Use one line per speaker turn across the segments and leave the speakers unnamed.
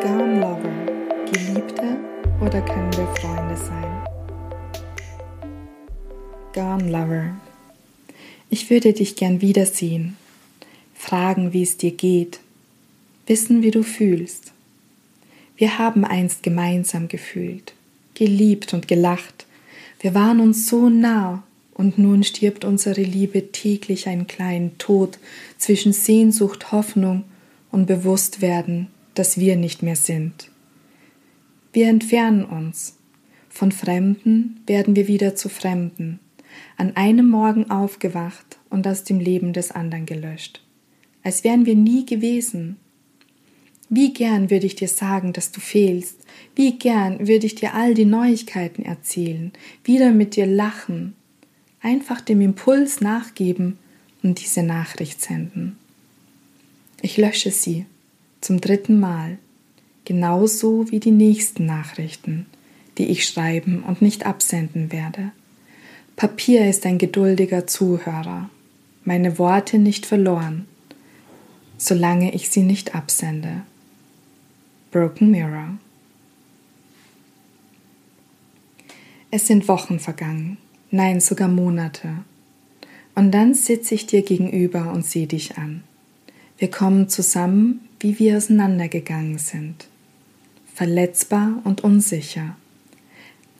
Gone Lover, Geliebte oder können wir Freunde sein? Gone Lover, ich würde dich gern wiedersehen, fragen, wie es dir geht, wissen, wie du fühlst. Wir haben einst gemeinsam gefühlt, geliebt und gelacht. Wir waren uns so nah und nun stirbt unsere Liebe täglich einen kleinen Tod zwischen Sehnsucht, Hoffnung und Bewusstwerden dass wir nicht mehr sind. Wir entfernen uns. Von Fremden werden wir wieder zu Fremden, an einem Morgen aufgewacht und aus dem Leben des anderen gelöscht, als wären wir nie gewesen. Wie gern würde ich dir sagen, dass du fehlst, wie gern würde ich dir all die Neuigkeiten erzählen, wieder mit dir lachen, einfach dem Impuls nachgeben und diese Nachricht senden. Ich lösche sie zum dritten Mal, genauso wie die nächsten Nachrichten, die ich schreiben und nicht absenden werde. Papier ist ein geduldiger Zuhörer, meine Worte nicht verloren, solange ich sie nicht absende. Broken Mirror. Es sind Wochen vergangen nein sogar Monate. Und dann sitze ich dir gegenüber und sehe dich an. Wir kommen zusammen, wie wir auseinandergegangen sind. Verletzbar und unsicher.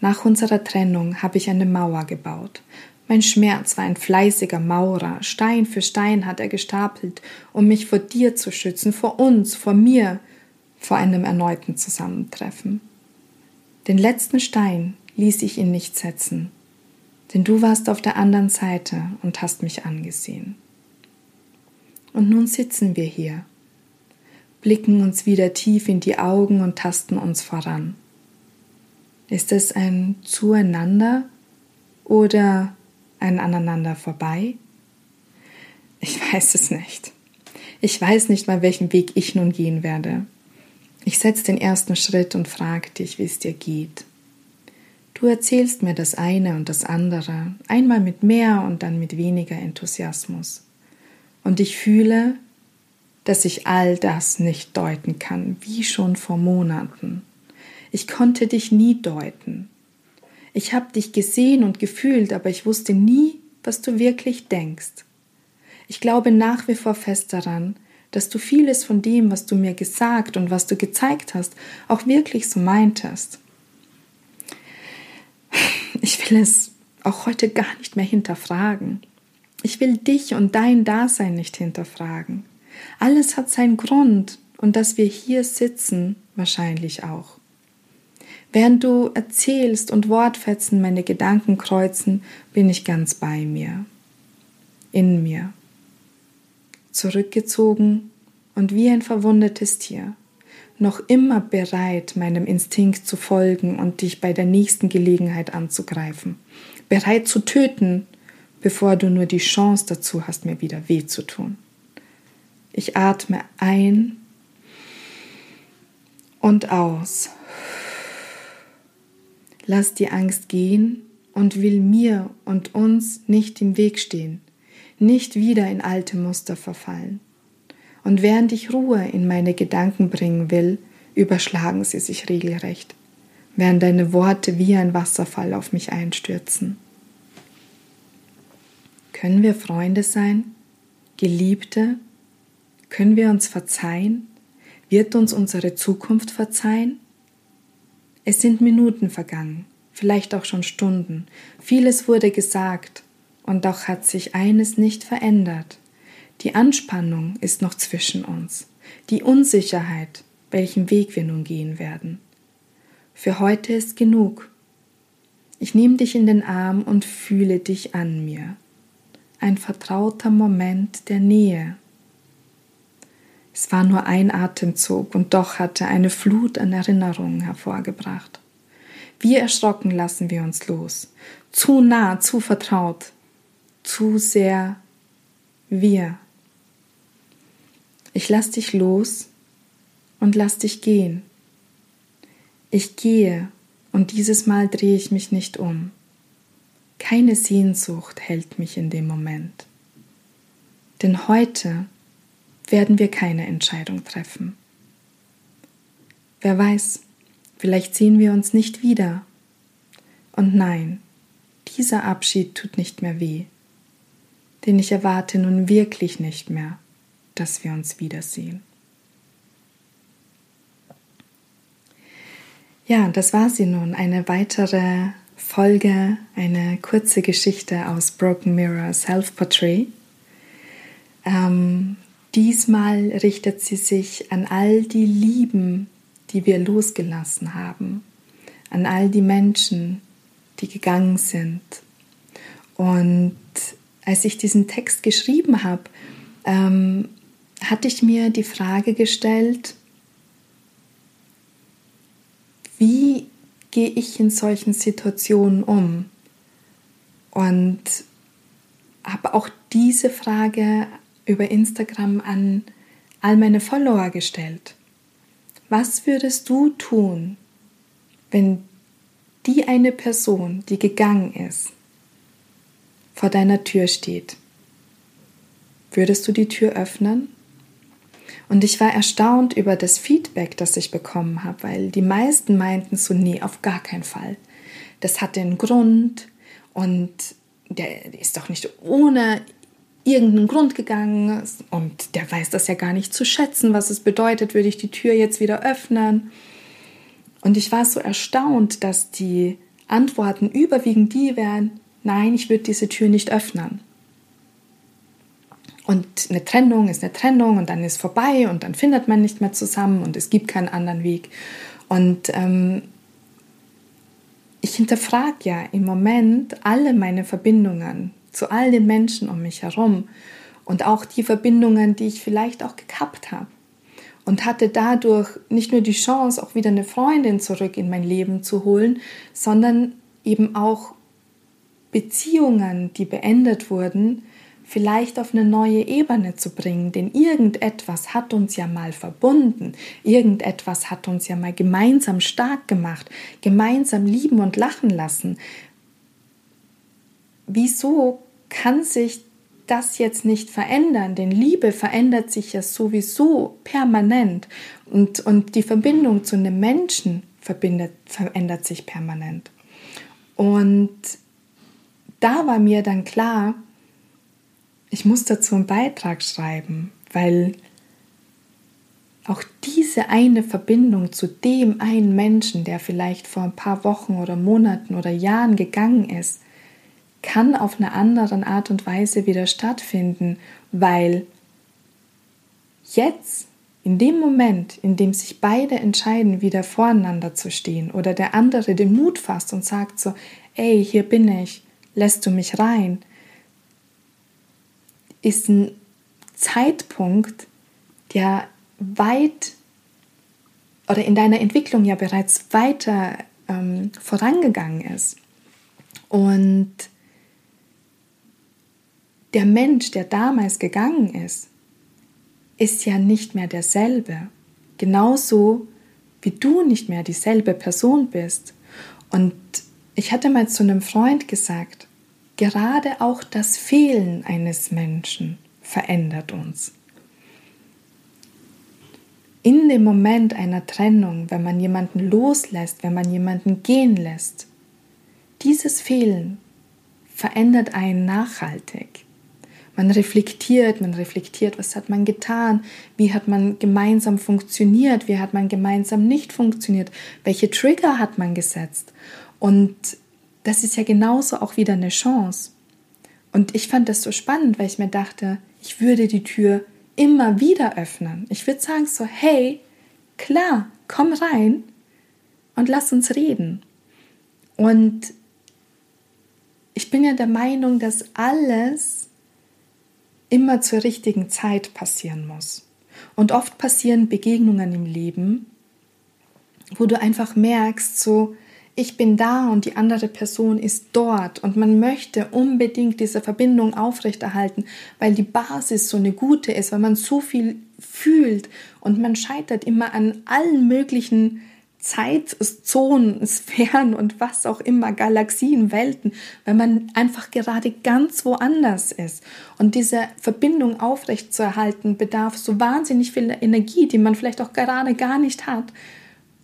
Nach unserer Trennung habe ich eine Mauer gebaut. Mein Schmerz war ein fleißiger Maurer. Stein für Stein hat er gestapelt, um mich vor dir zu schützen, vor uns, vor mir, vor einem erneuten Zusammentreffen. Den letzten Stein ließ ich ihn nicht setzen denn du warst auf der anderen Seite und hast mich angesehen. Und nun sitzen wir hier, blicken uns wieder tief in die Augen und tasten uns voran. Ist es ein Zueinander oder ein Aneinander vorbei? Ich weiß es nicht. Ich weiß nicht mal, welchen Weg ich nun gehen werde. Ich setze den ersten Schritt und frage dich, wie es dir geht. Du erzählst mir das eine und das andere, einmal mit mehr und dann mit weniger Enthusiasmus. Und ich fühle, dass ich all das nicht deuten kann, wie schon vor Monaten. Ich konnte dich nie deuten. Ich habe dich gesehen und gefühlt, aber ich wusste nie, was du wirklich denkst. Ich glaube nach wie vor fest daran, dass du vieles von dem, was du mir gesagt und was du gezeigt hast, auch wirklich so meintest. Ich will es auch heute gar nicht mehr hinterfragen. Ich will dich und dein Dasein nicht hinterfragen. Alles hat seinen Grund und dass wir hier sitzen, wahrscheinlich auch. Während du erzählst und Wortfetzen meine Gedanken kreuzen, bin ich ganz bei mir, in mir, zurückgezogen und wie ein verwundetes Tier noch immer bereit, meinem Instinkt zu folgen und dich bei der nächsten Gelegenheit anzugreifen. Bereit zu töten, bevor du nur die Chance dazu hast, mir wieder weh zu tun. Ich atme ein und aus. Lass die Angst gehen und will mir und uns nicht im Weg stehen, nicht wieder in alte Muster verfallen und während ich Ruhe in meine Gedanken bringen will, überschlagen sie sich regelrecht, während deine Worte wie ein Wasserfall auf mich einstürzen. Können wir Freunde sein? Geliebte? Können wir uns verzeihen? Wird uns unsere Zukunft verzeihen? Es sind Minuten vergangen, vielleicht auch schon Stunden. Vieles wurde gesagt, und doch hat sich eines nicht verändert. Die Anspannung ist noch zwischen uns, die Unsicherheit, welchen Weg wir nun gehen werden. Für heute ist genug. Ich nehme dich in den Arm und fühle dich an mir. Ein vertrauter Moment der Nähe. Es war nur ein Atemzug und doch hatte eine Flut an Erinnerungen hervorgebracht. Wie erschrocken lassen wir uns los. Zu nah, zu vertraut, zu sehr wir. Ich lass dich los und lass dich gehen. Ich gehe und dieses Mal drehe ich mich nicht um. Keine Sehnsucht hält mich in dem Moment. Denn heute werden wir keine Entscheidung treffen. Wer weiß, vielleicht sehen wir uns nicht wieder Und nein, dieser Abschied tut nicht mehr weh, denn ich erwarte nun wirklich nicht mehr, dass wir uns wiedersehen. Ja, das war sie nun, eine weitere Folge, eine kurze Geschichte aus Broken Mirror Self Portrait. Ähm, diesmal richtet sie sich an all die Lieben, die wir losgelassen haben, an all die Menschen, die gegangen sind. Und als ich diesen Text geschrieben habe, ähm, hatte ich mir die Frage gestellt, wie gehe ich in solchen Situationen um? Und habe auch diese Frage über Instagram an all meine Follower gestellt. Was würdest du tun, wenn die eine Person, die gegangen ist, vor deiner Tür steht? Würdest du die Tür öffnen? Und ich war erstaunt über das Feedback, das ich bekommen habe, weil die meisten meinten so, nee, auf gar keinen Fall. Das hat den Grund und der ist doch nicht ohne irgendeinen Grund gegangen und der weiß das ja gar nicht zu schätzen, was es bedeutet, würde ich die Tür jetzt wieder öffnen. Und ich war so erstaunt, dass die Antworten überwiegend die wären, nein, ich würde diese Tür nicht öffnen. Und eine Trennung ist eine Trennung und dann ist vorbei und dann findet man nicht mehr zusammen und es gibt keinen anderen Weg. Und ähm, ich hinterfrage ja im Moment alle meine Verbindungen zu all den Menschen um mich herum und auch die Verbindungen, die ich vielleicht auch gekappt habe. Und hatte dadurch nicht nur die Chance, auch wieder eine Freundin zurück in mein Leben zu holen, sondern eben auch Beziehungen, die beendet wurden, vielleicht auf eine neue Ebene zu bringen, denn irgendetwas hat uns ja mal verbunden, irgendetwas hat uns ja mal gemeinsam stark gemacht, gemeinsam lieben und lachen lassen. Wieso kann sich das jetzt nicht verändern? Denn Liebe verändert sich ja sowieso permanent und, und die Verbindung zu einem Menschen verbindet, verändert sich permanent. Und da war mir dann klar, ich muss dazu einen Beitrag schreiben, weil auch diese eine Verbindung zu dem einen Menschen, der vielleicht vor ein paar Wochen oder Monaten oder Jahren gegangen ist, kann auf eine andere Art und Weise wieder stattfinden, weil jetzt, in dem Moment, in dem sich beide entscheiden, wieder voreinander zu stehen oder der andere den Mut fasst und sagt so, ey, hier bin ich, lässt du mich rein, ist ein Zeitpunkt, der weit oder in deiner Entwicklung ja bereits weiter ähm, vorangegangen ist. Und der Mensch, der damals gegangen ist, ist ja nicht mehr derselbe. Genauso wie du nicht mehr dieselbe Person bist. Und ich hatte mal zu einem Freund gesagt, Gerade auch das Fehlen eines Menschen verändert uns. In dem Moment einer Trennung, wenn man jemanden loslässt, wenn man jemanden gehen lässt, dieses Fehlen verändert einen nachhaltig. Man reflektiert, man reflektiert, was hat man getan, wie hat man gemeinsam funktioniert, wie hat man gemeinsam nicht funktioniert, welche Trigger hat man gesetzt. Und das ist ja genauso auch wieder eine Chance. Und ich fand das so spannend, weil ich mir dachte, ich würde die Tür immer wieder öffnen. Ich würde sagen so, hey, klar, komm rein und lass uns reden. Und ich bin ja der Meinung, dass alles immer zur richtigen Zeit passieren muss. Und oft passieren Begegnungen im Leben, wo du einfach merkst, so, ich bin da und die andere Person ist dort und man möchte unbedingt diese Verbindung aufrechterhalten, weil die Basis so eine gute ist, weil man so viel fühlt und man scheitert immer an allen möglichen Zeitzonen, Sphären und was auch immer, Galaxien, Welten, weil man einfach gerade ganz woanders ist. Und diese Verbindung aufrechtzuerhalten bedarf so wahnsinnig viel Energie, die man vielleicht auch gerade gar nicht hat.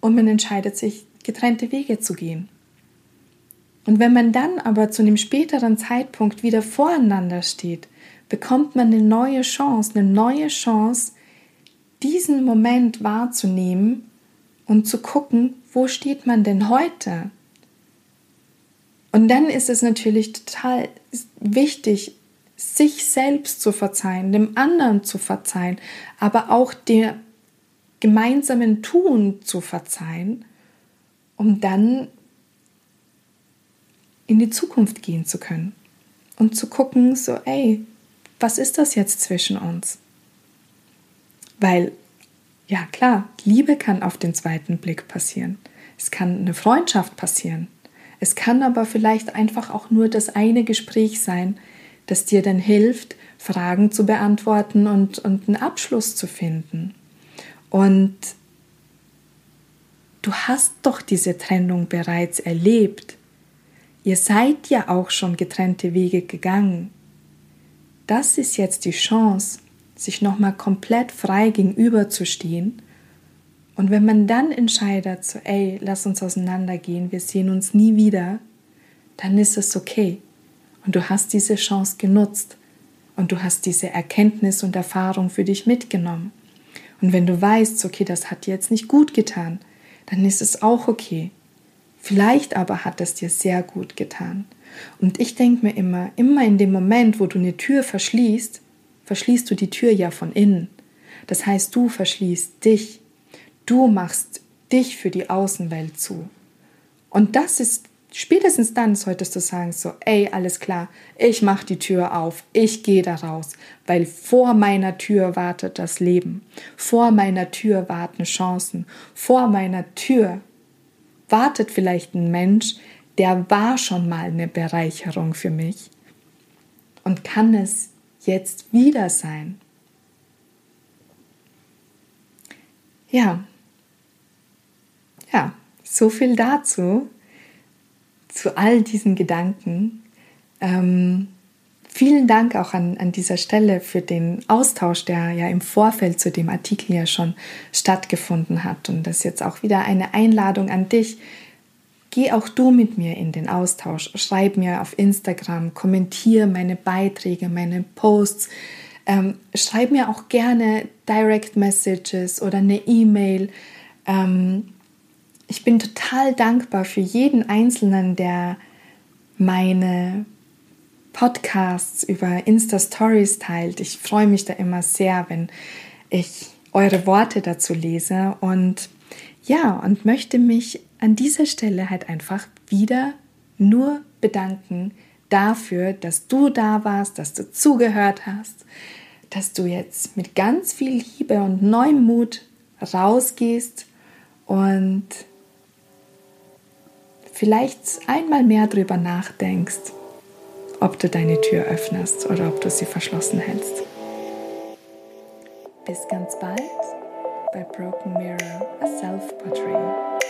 Und man entscheidet sich getrennte Wege zu gehen. Und wenn man dann aber zu einem späteren Zeitpunkt wieder voreinander steht, bekommt man eine neue Chance, eine neue Chance, diesen Moment wahrzunehmen und zu gucken, wo steht man denn heute? Und dann ist es natürlich total wichtig, sich selbst zu verzeihen, dem anderen zu verzeihen, aber auch der gemeinsamen Tun zu verzeihen, um dann in die Zukunft gehen zu können und zu gucken, so, ey, was ist das jetzt zwischen uns? Weil, ja klar, Liebe kann auf den zweiten Blick passieren. Es kann eine Freundschaft passieren. Es kann aber vielleicht einfach auch nur das eine Gespräch sein, das dir dann hilft, Fragen zu beantworten und, und einen Abschluss zu finden. Und du hast doch diese Trennung bereits erlebt. Ihr seid ja auch schon getrennte Wege gegangen. Das ist jetzt die Chance, sich nochmal komplett frei gegenüberzustehen. Und wenn man dann entscheidet, so, ey, lass uns auseinandergehen, wir sehen uns nie wieder, dann ist es okay. Und du hast diese Chance genutzt und du hast diese Erkenntnis und Erfahrung für dich mitgenommen. Und wenn du weißt, okay, das hat dir jetzt nicht gut getan, dann ist es auch okay. Vielleicht aber hat es dir sehr gut getan. Und ich denke mir immer, immer in dem Moment, wo du eine Tür verschließt, verschließt du die Tür ja von innen. Das heißt, du verschließt dich. Du machst dich für die Außenwelt zu. Und das ist spätestens dann solltest du sagen so, ey, alles klar, ich mache die Tür auf, ich gehe da raus, weil vor meiner Tür wartet das Leben, vor meiner Tür warten Chancen, vor meiner Tür wartet vielleicht ein Mensch, der war schon mal eine Bereicherung für mich und kann es jetzt wieder sein. Ja, ja, so viel dazu, zu all diesen Gedanken. Ähm, vielen Dank auch an, an dieser Stelle für den Austausch, der ja im Vorfeld zu dem Artikel ja schon stattgefunden hat. Und das ist jetzt auch wieder eine Einladung an dich, Geh auch du mit mir in den Austausch. Schreib mir auf Instagram, kommentiere meine Beiträge, meine Posts. Ähm, schreib mir auch gerne Direct Messages oder eine E-Mail. Ähm, ich bin total dankbar für jeden Einzelnen, der meine Podcasts über Insta Stories teilt. Ich freue mich da immer sehr, wenn ich eure Worte dazu lese und ja, und möchte mich an dieser Stelle halt einfach wieder nur bedanken dafür, dass du da warst, dass du zugehört hast, dass du jetzt mit ganz viel Liebe und neuem Mut rausgehst und vielleicht einmal mehr darüber nachdenkst, ob du deine Tür öffnest oder ob du sie verschlossen hältst. Bis ganz bald bei Broken Mirror, a Self-Portrait.